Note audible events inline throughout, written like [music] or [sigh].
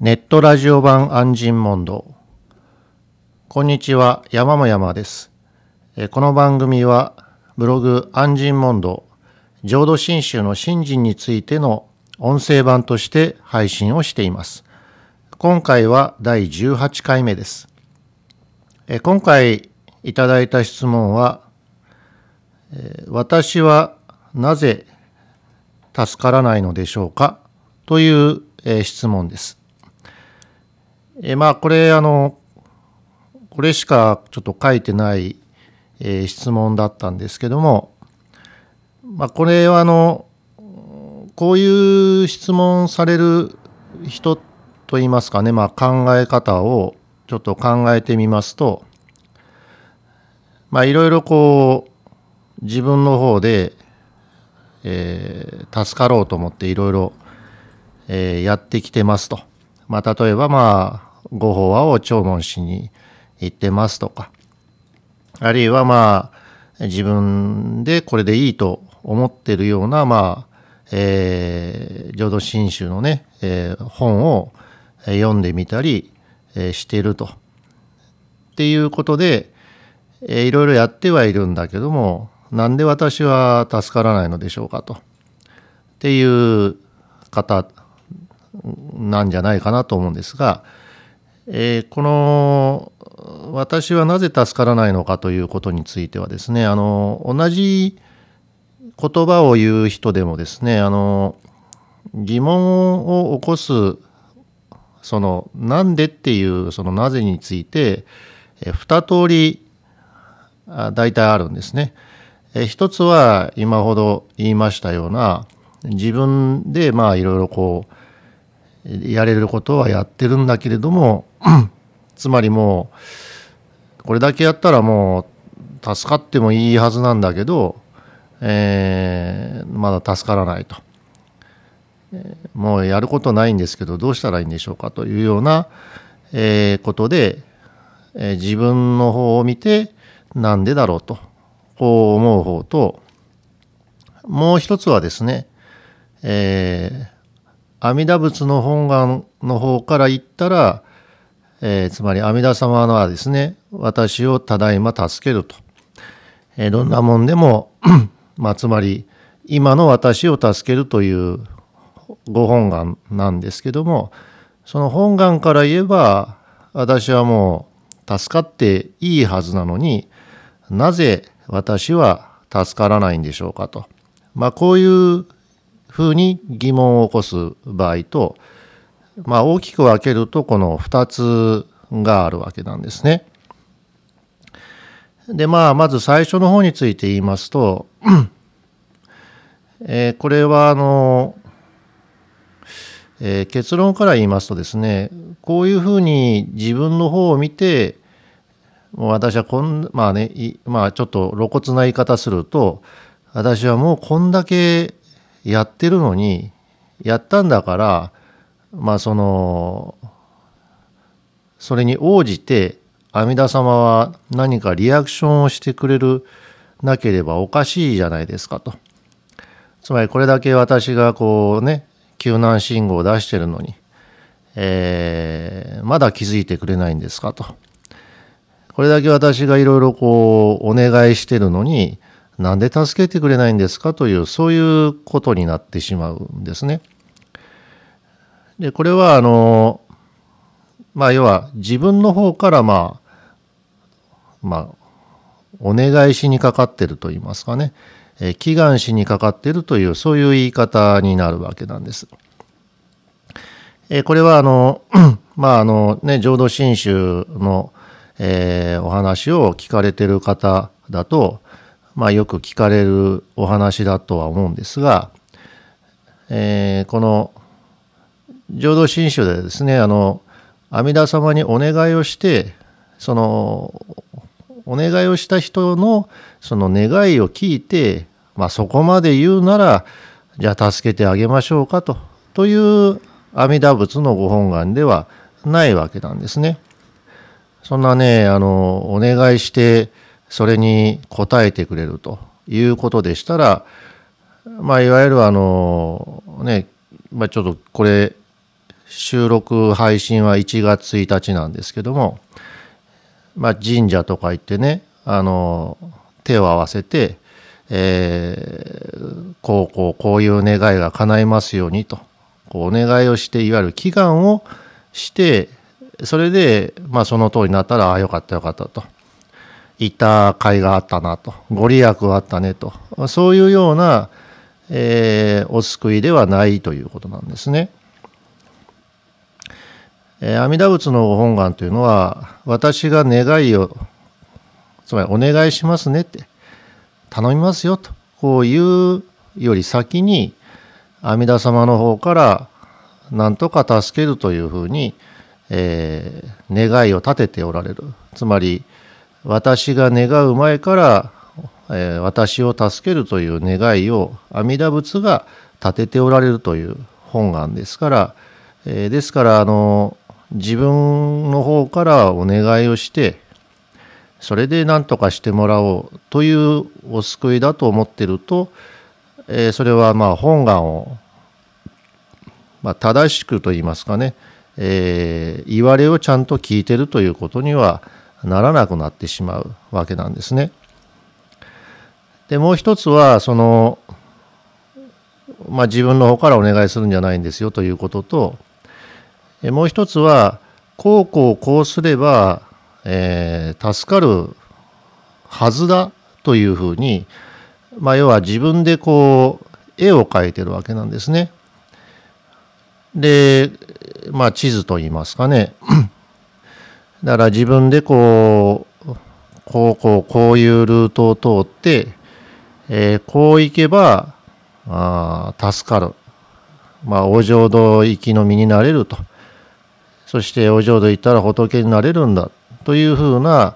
ネットラジオ版安心問答こんにちは山も山です。この番組はブログ安心問答浄土真宗の信心についての音声版として配信をしています。今回は第18回目です。今回いただいた質問は私はなぜ助からないのでしょうか？という質問です。えまあこれあのこれしかちょっと書いてない、え質問だったんですけども、まあ、これはあのこういう質問される人といいますかね、まあ、考え方をちょっと考えてみますとまあいろいろこう自分の方で、えー、助かろうと思っていろいろ、やってきてますと。まあ例えばまあご法話を弔問しに行ってますとか、あるいはまあ、自分でこれでいいと思ってるような、まあ、えー、浄土真宗のね、えー、本を読んでみたり、えー、してると。っていうことで、えー、いろいろやってはいるんだけども、なんで私は助からないのでしょうかと。っていう方なんじゃないかなと思うんですが、えー、この私はなぜ助からないのかということについてはですねあの同じ言葉を言う人でもですねあの疑問を起こすそのなんでっていうそのなぜについて二通り大体あるんですね。一つは今ほど言いましたような自分でまあいろいろこうやれることはやってるんだけれども [clears throat] つまりもうこれだけやったらもう助かってもいいはずなんだけど、えー、まだ助からないと、えー、もうやることないんですけどどうしたらいいんでしょうかというような、えー、ことで、えー、自分の方を見てなんでだろうとこう思う方ともう一つはですね、えー、阿弥陀仏の本願の方から言ったら、えー、つまり阿弥陀様はですね、私をただいま助けると。えー、どんなもんでも [clears throat] まあ、つまり今の私を助けるというご本願なんですけども、その本願から言えば、私はもう助かっていいはずなのになぜ私は助からないんでしょうかと。まあ、こういうふうに疑問を起こす場合と、まあ、大きく分けるとこの2つがあるわけなんですね。でまあまず最初の方について言いますと、[clears throat] えー、これはあの、えー、結論から言いますとですねこういうふうに自分の方を見てもう私はこんまあねまあちょっと露骨な言い方すると私はもうこんだけやってるのにやったんだからまあそのそれに応じて阿弥陀様は何かリアクションをしてくれるなければおかしいじゃないですかと。つまりこれだけ私がこうね救難信号を出してるのに、えー、まだ気づいてくれないんですかと。これだけ私がいろいろこうお願いしてるのになんで助けてくれないんですかというそういうことになってしまうんですね。でこれはあのまあ要は自分の方からまあまあお願いしにかかってると言いますかね、え祈願しにかかってるというそういう言い方になるわけなんです。えこれはあのまああのね浄土真宗の、えー、お話を聞かれてる方だとまあ、よく聞かれるお話だとは思うんですが、えー、この浄土真宗でですねあの阿弥陀様にお願いをしてそのお願いをした人のその願いを聞いて、まあ、そこまで言うならじゃあ助けてあげましょうかとという阿弥陀仏のご本願ではないわけなんですね。そんなねあのお願いしてそれに応えてくれるということでしたら、まあ、いわゆるあのね、まあ、ちょっとこれ収録配信は1月1日なんですけども、まあ、神社とか行ってねあの手を合わせて、えー、こうこうこういう願いが叶いますようにとこうお願いをしていわゆる祈願をしてそれで、まあ、その通りになったらああよかったよかったと。いた甲斐があったなと。ご利益があったねと。そういうような、えー、お救いではないということなんですね。えー、阿弥陀仏の本願というのは私が願いをつまりお願いしますねって頼みますよとこういうより先に阿弥陀様の方から何とか助けるというふうに、えー、願いを立てておられる。つまり私が願う前から、えー、私を助けるという願いを阿弥陀仏が立てておられるという本願ですから、えー、ですからあの自分の方からお願いをしてそれで何とかしてもらおうというお救いだと思ってると、えー、それはまあ本願を、まあ、正しくと言いますかね、えー、言われをちゃんと聞いてるということにはならなくなってしまうわけなんですね。でもう一つはその、まあ、自分の方からお願いするんじゃないんですよということともう一つはこうこうこうすれば、えー、助かるはずだというふうに、まあ、要は自分でこう絵を描いてるわけなんですね。で、まあ、地図といいますかね。だから自分でこうこうこうこういうルートを通って、えー、こう行けばあ助かる。まあ、お浄土行きの身になれると。そしてお浄土行ったら仏になれるんだというふうな、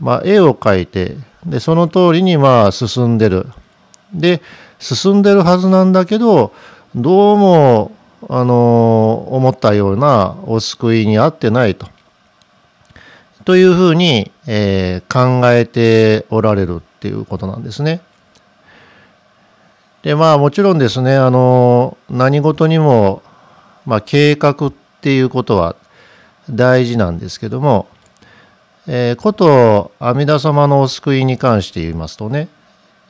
まあ、絵を描いてでその通りにまあ進んでるで進んでるはずなんだけどどうもあの思ったようなお救いに合ってないと。というふうに、えー、考えておられるっていうことなんですね。でまあもちろんですねあの何事にも、まあ、計画っていうことは大事なんですけども、えー、こと阿弥陀様のお救いに関して言いますとね、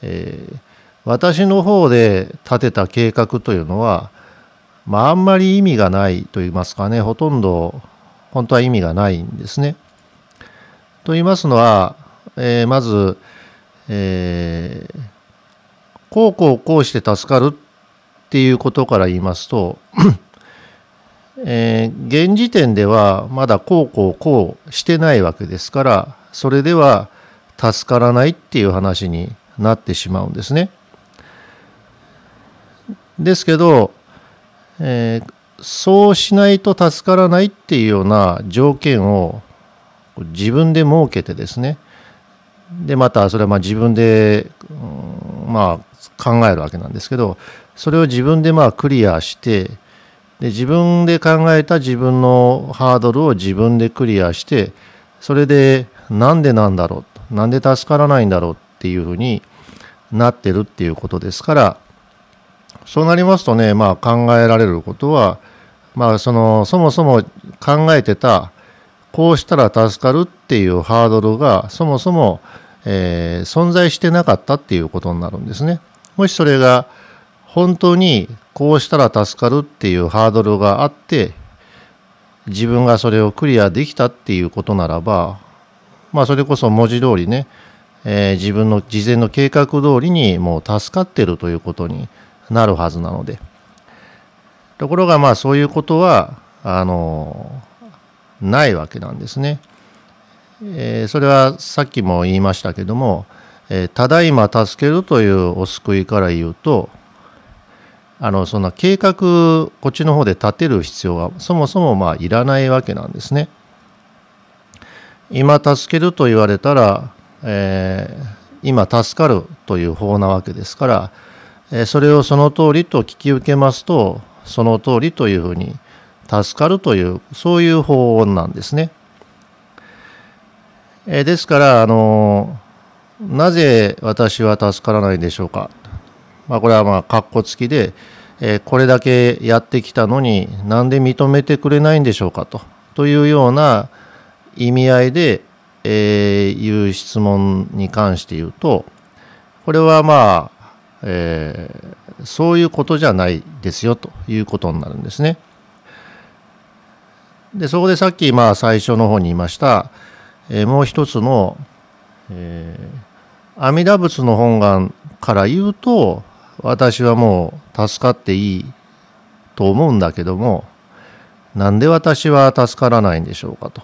えー、私の方で立てた計画というのは、まあ、あんまり意味がないと言いますかねほとんど本当は意味がないんですね。と言いますのは、えー、まず、えー、こうこうこうして助かるっていうことから言いますと [coughs] えー、現時点ではまだこうこうこうしてないわけですからそれでは助からないっていう話になってしまうんですね。ですけど、えー、そうしないと助からないっていうような条件を自分で設けてですね。でまたそれはまあ自分で、うん、まあ考えるわけなんですけどそれを自分でまあクリアしてで自分で考えた自分のハードルを自分でクリアしてそれでなんでなんだろうなんで助からないんだろうっていうふうになってるっていうことですからそうなりますとねまあ考えられることはまあそのそもそも考えてたこうしたら助かるっていうハードルがそもそも、えー、存在してなかったっていうことになるんですね。もしそれが本当にこうしたら助かるっていうハードルがあって自分がそれをクリアできたっていうことならばまあそれこそ文字通りね、えー、自分の事前の計画通りにもう助かってるということになるはずなのでところがまあそういうことはあのないわけなんですね。えー、それはさっきも言いましたけども、えー、ただいま助けるというお救いから言うとあのそんな計画こっちの方で立てる必要がそもそもまあいらないわけなんですね。今助けると言われたら、えー、今助かるという法なわけですから、えー、それをその通りと聞き受けますとその通りというふうに助かるというそういう法なんですね。え、ですからあのなぜ私は助からないでしょうかまあ、これはまあ括弧付きで、えこれだけやってきたのになんで認めてくれないんでしょうかとというような意味合いで、えー、いう質問に関して言うとこれはまあ、えー、そういうことじゃないですよということになるんですね。でそこでさっきまあ最初の方に言いました、えー、もう一つの、えー、阿弥陀仏の本願から言うと私はもう助かっていいと思うんだけどもなんで私は助からないんでしょうかと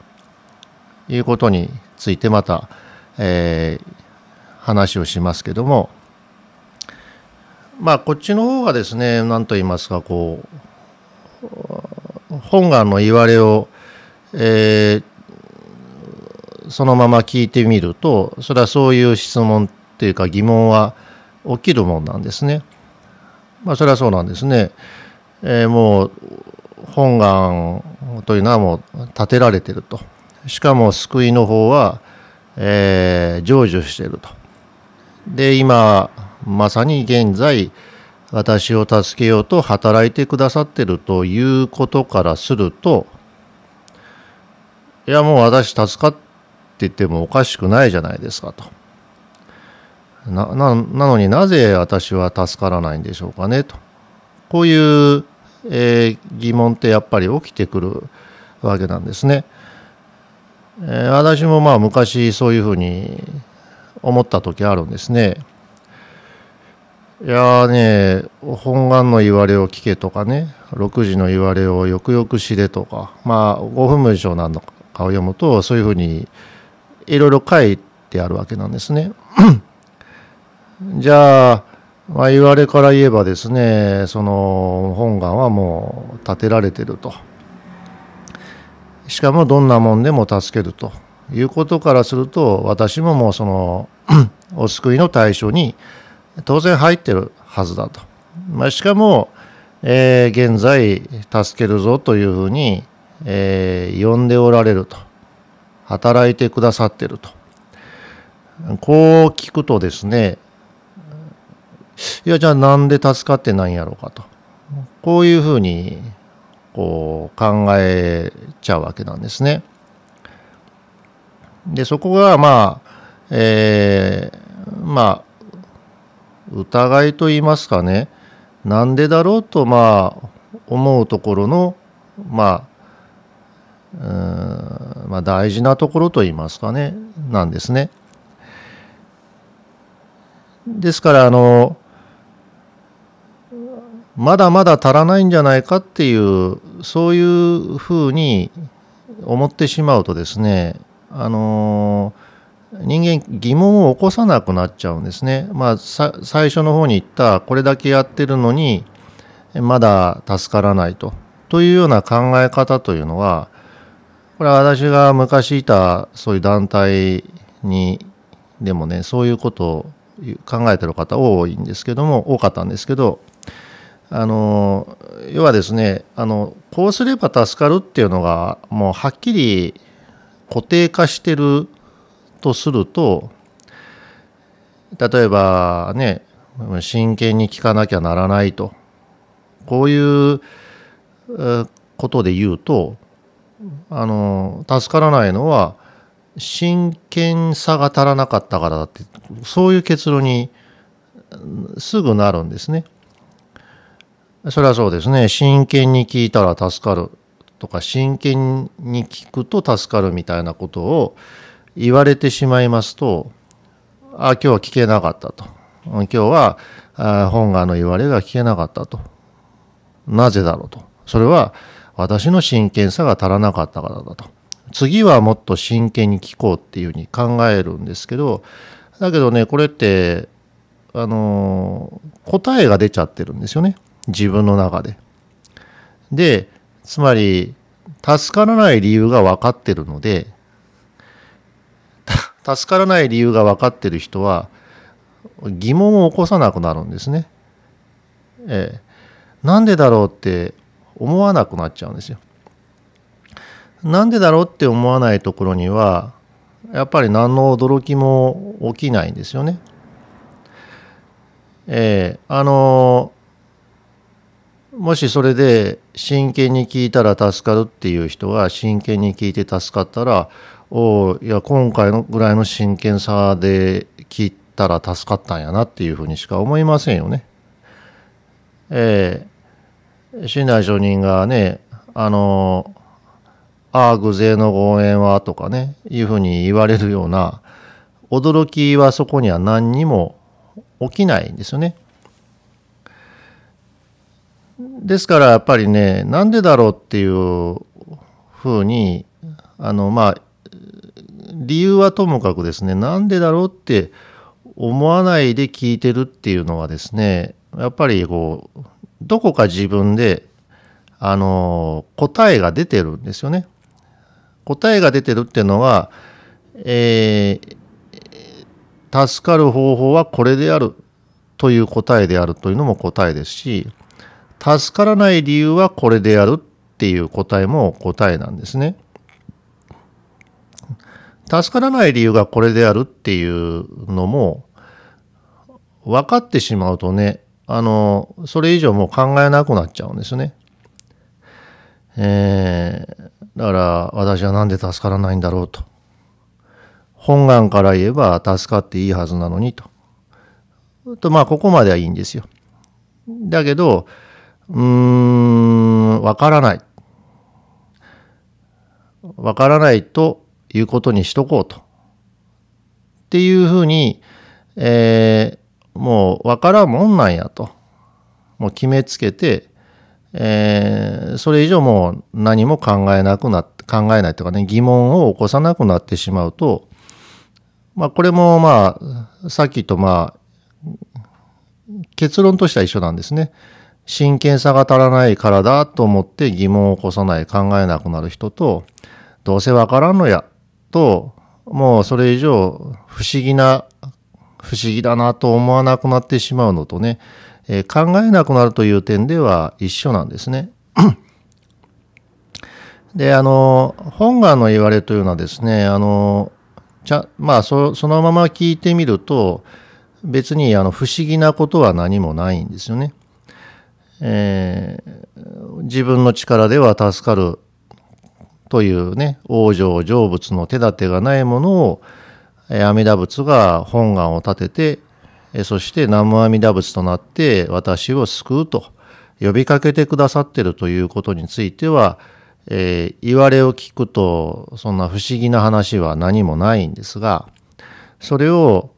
いうことについてまた、えー、話をしますけどもまあこっちの方がですね何と言いますかこう本願の言われを、えー、そのまま聞いてみるとそれはそういう質問っていうか疑問は起きるもんなんですね。まあそれはそうなんですね。えー、もう本願というのはもう立てられてると。しかも救いの方は、えー、成就していると。で今まさに現在私を助けようと働いてくださってるということからするといやもう私助かっててもおかしくないじゃないですかと。ななのになぜ私は助からないんでしょうかねと。こういう、えー、疑問ってやっぱり起きてくるわけなんですね。えー、私もまあ昔そういうふうに思った時あるんですね。いやね本願の言われを聞けとかね6時の言われをよくよく知れとかまあ5分文章なのかを読むとそういうふうにいろいろ書いてあるわけなんですね。じゃあ、まあ、言われから言えばですねその本願はもう建てられてると。しかもどんなもんでも助けるということからすると私ももうそのお救いの対象に当然入ってるはずだと。まあ、しかも、えー、現在助けるぞというふうに、えー、呼んでおられると。働いてくださってると。こう聞くとですね、いやじゃあなんで助かってないんやろうかと。こういうふうにこう考えちゃうわけなんですね。でそこがまあ、えー、まあ疑いと言いますかねなんでだろうとまあ思うところのまあまあ大事なところと言いますかねなんですね。ですからあのまだまだ足らないんじゃないかっていうそういうふうに思ってしまうとですねあのー人間疑問を起こさなくなっちゃうんですね。まあ最初の方に言ったこれだけやってるのにまだ助からないとというような考え方というのはこれは私が昔いたそういう団体にでもねそういうことを考えてる方多いんですけども多かったんですけどあの要はですねあのこうすれば助かるっていうのがもうはっきり固定化してるとすると例えばね真剣に聞かなきゃならないとこういうことで言うとあの助からないのは真剣さが足らなかったからだってそういう結論にすぐなるんですね。それはそうですね真剣に聞いたら助かるとか真剣に聞くと助かるみたいなことを言われてしまいますと、あ今日は聞けなかったと。今日は本願の言われが聞けなかったと。なぜだろうと。それは私の真剣さが足らなかったからだと。次はもっと真剣に聞こうっていうふうに考えるんですけど、だけどね、これって、あの答えが出ちゃってるんですよね。自分の中で。で、つまり、助からない理由が分かってるので、助からない理由が分かってる人は疑問を起こさなくなるんですね。ええ、なんでだろうって思わなくなっちゃうんですよ。なんでだろうって思わないところにはやっぱり何の驚きも起きないんですよね。ええ、あのもしそれで真剣に聞いたら助かるっていう人が真剣に聞いて助かったら、おいや、今回のぐらいの真剣さで聞いたら助かったんやなっていうふうにしか思いませんよね。ええー、信頼承認がね、あの、ああ、偶然のご縁はとかね、いうふうに言われるような、驚きはそこには何にも起きないんですよね。ですからやっぱりね、なんでだろうっていうふうに、あの、まあ、理由はともかくですね、なんでだろうって思わないで聞いてるっていうのはですね、やっぱりこう、どこか自分で、あの、答えが出てるんですよね。答えが出てるっていうのは、えー、助かる方法はこれであるという答えであるというのも答えですし、助からない理由はこれであるっていう答えも答えなんですね。助からない理由がこれであるっていうのも分かってしまうとね、あの、それ以上もう考えなくなっちゃうんですね。えー、だから私は何で助からないんだろうと。本願から言えば助かっていいはずなのにと。とまあここまではいいんですよ。だけど、うーん、わからない。わからないということにしとこうと。っていうふうに、えー、もうわからんもんなんやと。もう決めつけて、えー、それ以上もう何も考えなくなって、考えないとかね、疑問を起こさなくなってしまうと、まあこれもまあ、さっきとまあ、結論としては一緒なんですね。真剣さが足らないからだと思って疑問を起こさない、考えなくなる人と、どうせわからんのや、と、もうそれ以上不思議な、不思議だなと思わなくなってしまうのとね、えー、考えなくなるという点では一緒なんですね。[clears throat] で、あの、本願の言われというのはですね、あの、ちゃまあそ、そのまま聞いてみると、別にあの不思議なことは何もないんですよね。えー、自分の力では助かるというね、往生成仏の手立てがないものを、阿弥陀仏が本願を立てて、そして南無阿弥陀仏となって私を救うと呼びかけてくださってるということについては、えー、言われを聞くとそんな不思議な話は何もないんですが、それを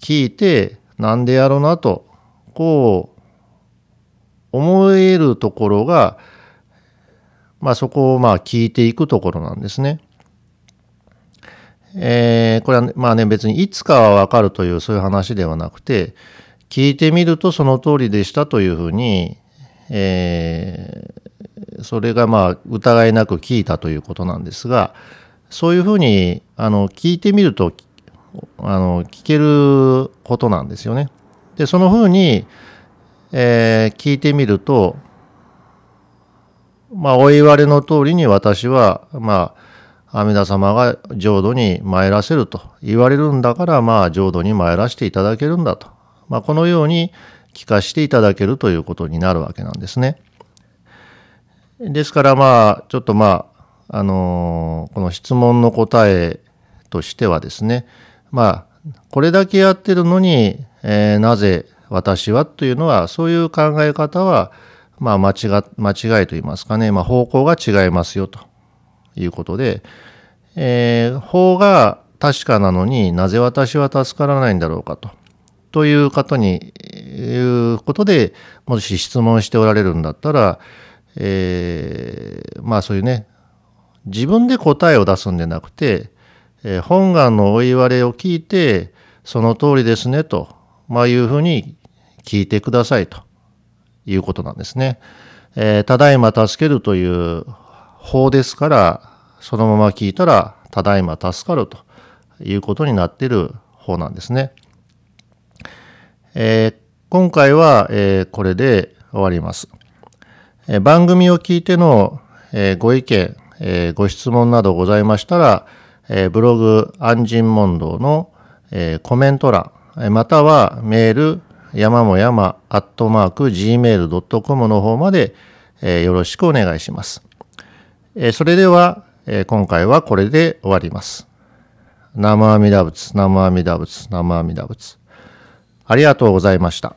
聞いてなんでやろうなと、こう思えるところが、まあそこをまあ聞いていくところなんですね。えー、これはまあね別にいつかはわかるというそういう話ではなくて、聞いてみるとその通りでしたというふうに、えー、それがまあ疑いなく聞いたということなんですが、そういうふうにあの聞いてみるとあの聞けることなんですよね。で、そのふうに、えー、聞いてみると、まあ、お言われの通りに私は、まあ、阿弥陀様が浄土に参らせると言われるんだから、まあ、浄土に参らせていただけるんだと。まあ、このように聞かしていただけるということになるわけなんですね。ですから、まあ、ちょっとまあ、あのー、この質問の答えとしてはですね、まあ、これだけやってるのに、えー、なぜ私はというのは、そういう考え方は、まあ間違、間違いと言いますかね、まあ方向が違いますよと。いうことで、えー、法が確かなのになぜ私は助からないんだろうかと。という方に、いうことで、もし質問しておられるんだったら、えー、まあそういうね、自分で答えを出すんでなくて、えー、本願のお言われを聞いて、その通りですねと、まあいうふうに聞いてくださいと。いうことなんですね。えー、ただいま助けるという法ですから、そのまま聞いたら、ただいま助かるということになっている法なんですね。えー、今回は、えー、これで終わります。えー、番組を聞いての、えー、ご意見、えー、ご質問などございましたら、えー、ブログ安心問答の、えー、コメント欄、またはメール、山も山アットマーク gmail.com の方まで、え、よろしくお願いします。え、それでは、え、今回はこれで終わります。生阿弥陀仏、生阿弥陀仏、生阿弥陀仏。ありがとうございました。